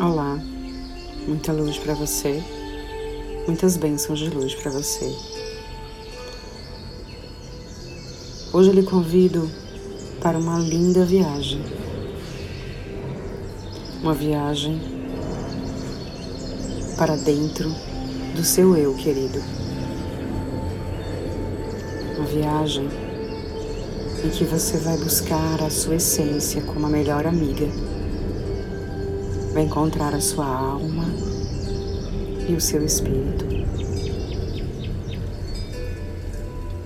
Olá, muita luz para você, muitas bênçãos de luz para você. Hoje eu lhe convido para uma linda viagem. Uma viagem para dentro do seu eu querido. Uma viagem em que você vai buscar a sua essência como a melhor amiga vai encontrar a sua alma e o seu espírito.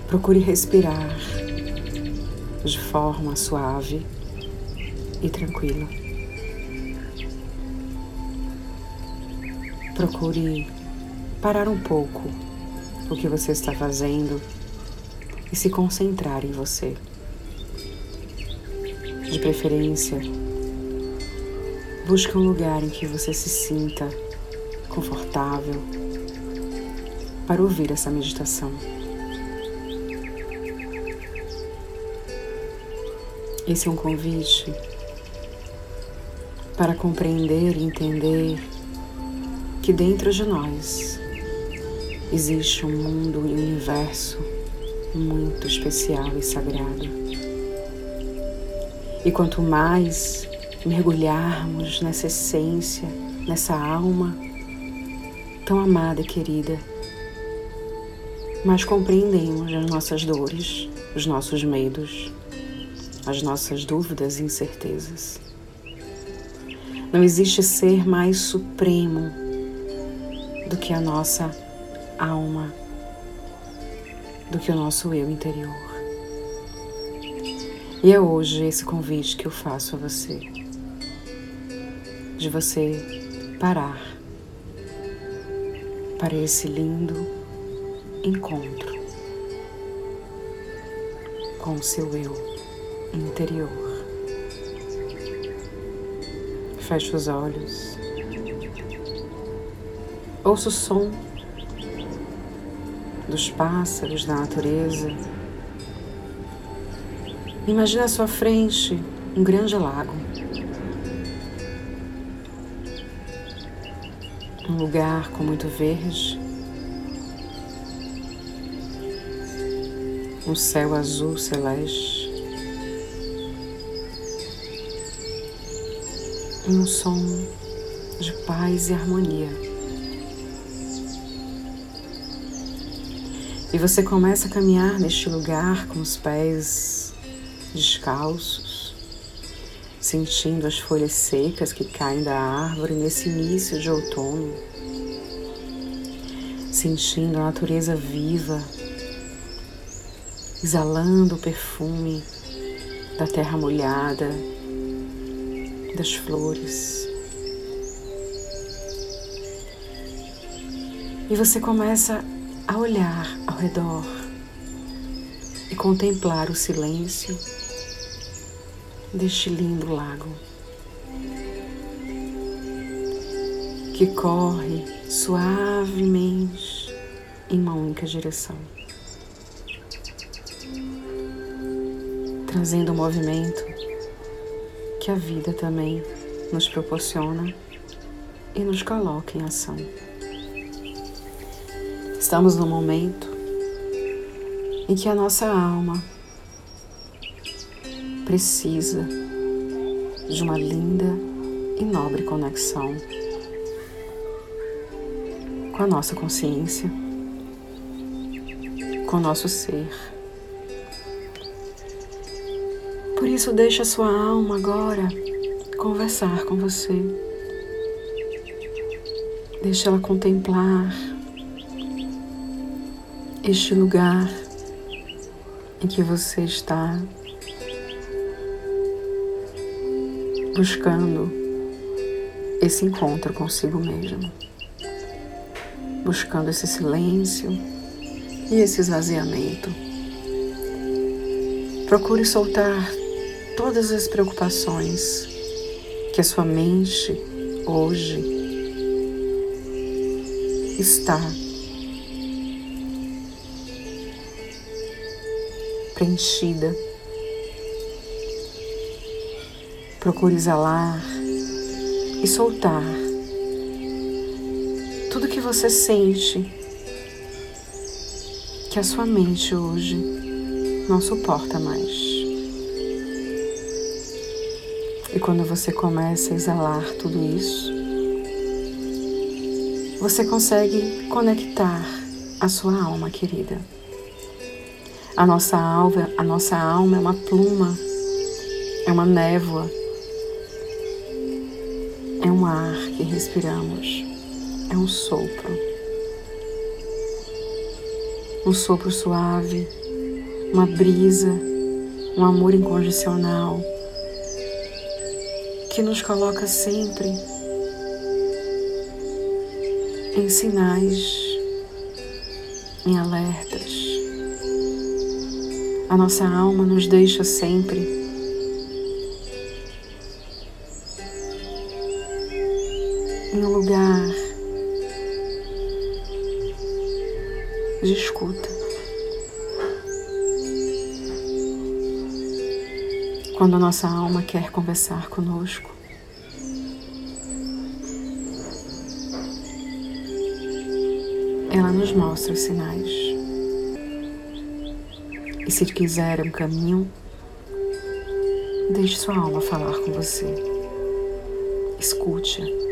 Procure respirar de forma suave e tranquila. Procure parar um pouco o que você está fazendo e se concentrar em você. De preferência, Busque um lugar em que você se sinta confortável para ouvir essa meditação. Esse é um convite para compreender e entender que dentro de nós existe um mundo e um universo muito especial e sagrado. E quanto mais mergulharmos nessa essência, nessa alma tão amada e querida, mas compreendemos as nossas dores, os nossos medos, as nossas dúvidas e incertezas. Não existe ser mais supremo do que a nossa alma, do que o nosso eu interior. E é hoje esse convite que eu faço a você de você parar para esse lindo encontro com o seu eu interior. Feche os olhos. Ouça o som dos pássaros da natureza. Imagine à sua frente um grande lago. Um lugar com muito verde, um céu azul celeste e um som de paz e harmonia. E você começa a caminhar neste lugar com os pés descalços sentindo as folhas secas que caem da árvore nesse início de outono, sentindo a natureza viva, exalando o perfume da terra molhada, das flores. E você começa a olhar ao redor e contemplar o silêncio deste lindo lago que corre suavemente em uma única direção, trazendo o movimento que a vida também nos proporciona e nos coloca em ação. Estamos no momento em que a nossa alma precisa de uma linda e nobre conexão com a nossa consciência, com o nosso ser. Por isso, deixe a sua alma agora conversar com você. Deixe ela contemplar este lugar em que você está buscando esse encontro consigo mesmo, buscando esse silêncio e esse esvaziamento. Procure soltar todas as preocupações que a sua mente hoje está preenchida Procure exalar e soltar tudo que você sente que a sua mente hoje não suporta mais. E quando você começa a exalar tudo isso, você consegue conectar a sua alma querida. A nossa alma, a nossa alma é uma pluma, é uma névoa, é um ar que respiramos, é um sopro. Um sopro suave, uma brisa, um amor incondicional que nos coloca sempre em sinais, em alertas a nossa alma nos deixa sempre em um lugar de escuta. Quando a nossa alma quer conversar conosco, ela nos mostra os sinais. E se quiser um caminho, deixe sua alma falar com você. Escute,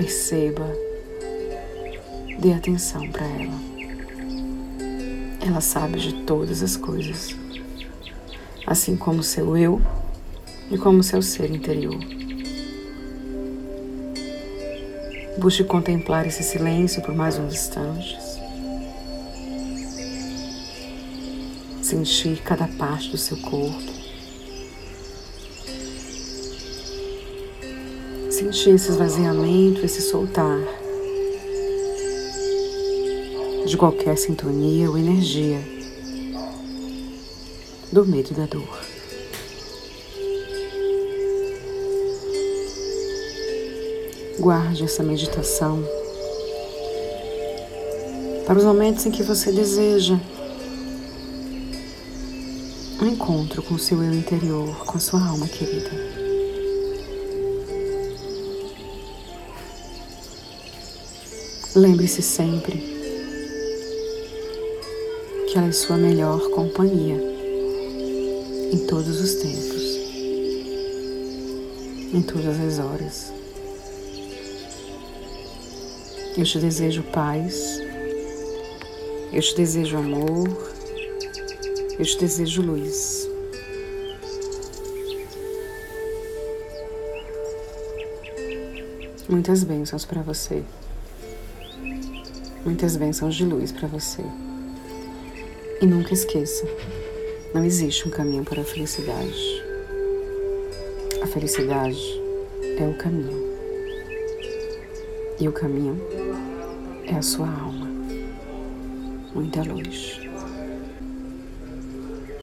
perceba, dê atenção para ela. Ela sabe de todas as coisas, assim como seu eu e como seu ser interior. Busque contemplar esse silêncio por mais uns instantes. sentir cada parte do seu corpo. Sentir esse esvaziamento, esse soltar de qualquer sintonia ou energia do medo e da dor. Guarde essa meditação para os momentos em que você deseja um encontro com o seu eu interior, com a sua alma querida. Lembre-se sempre que ela é sua melhor companhia em todos os tempos, em todas as horas. Eu te desejo paz, eu te desejo amor, eu te desejo luz. Muitas bênçãos para você. Muitas bênçãos de luz para você. E nunca esqueça: não existe um caminho para a felicidade. A felicidade é o caminho. E o caminho é a sua alma. Muita luz.